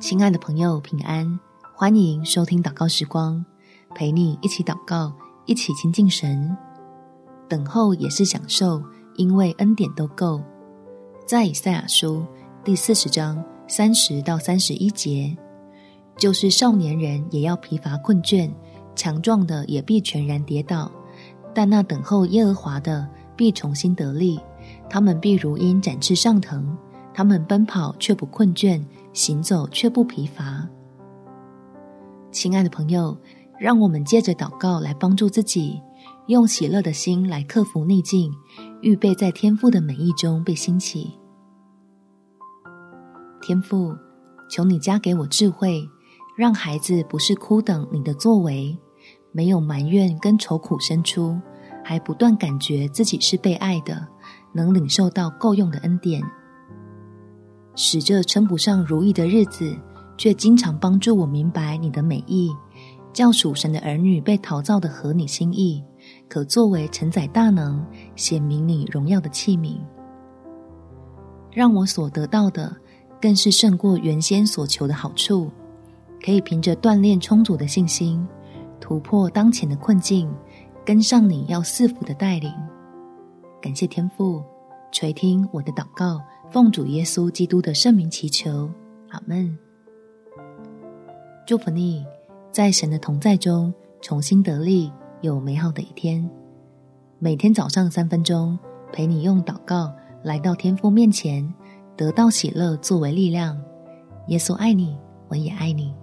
亲爱的朋友，平安！欢迎收听祷告时光，陪你一起祷告，一起亲近神。等候也是享受，因为恩典都够。在以赛亚书第四十章三十到三十一节，就是少年人也要疲乏困倦，强壮的也必全然跌倒，但那等候耶和华的必重新得力，他们必如鹰展翅上腾，他们奔跑却不困倦。行走却不疲乏。亲爱的朋友，让我们借着祷告来帮助自己，用喜乐的心来克服逆境，预备在天父的美意中被兴起。天父，求你加给我智慧，让孩子不是哭等你的作为，没有埋怨跟愁苦生出，还不断感觉自己是被爱的，能领受到够用的恩典。使这称不上如意的日子，却经常帮助我明白你的美意，叫属神的儿女被陶造的合你心意，可作为承载大能、显明你荣耀的器皿。让我所得到的，更是胜过原先所求的好处，可以凭着锻炼充足的信心，突破当前的困境，跟上你要赐福的带领。感谢天父垂听我的祷告。奉主耶稣基督的圣名祈求，阿门。祝福你，在神的同在中重新得力，有美好的一天。每天早上三分钟，陪你用祷告来到天父面前，得到喜乐作为力量。耶稣爱你，我也爱你。